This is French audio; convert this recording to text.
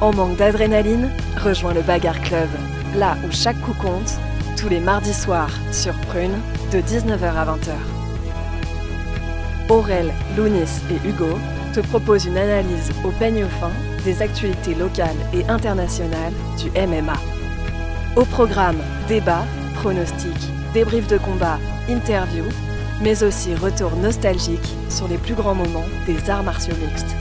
En manque d'adrénaline, rejoins le Bagarre Club, là où chaque coup compte, tous les mardis soirs sur Prune, de 19h à 20h. Aurel, Lounis et Hugo te proposent une analyse au peigne fin des actualités locales et internationales du MMA. Au programme, débats, pronostics, débriefs de combat, interviews, mais aussi retour nostalgique sur les plus grands moments des arts martiaux mixtes.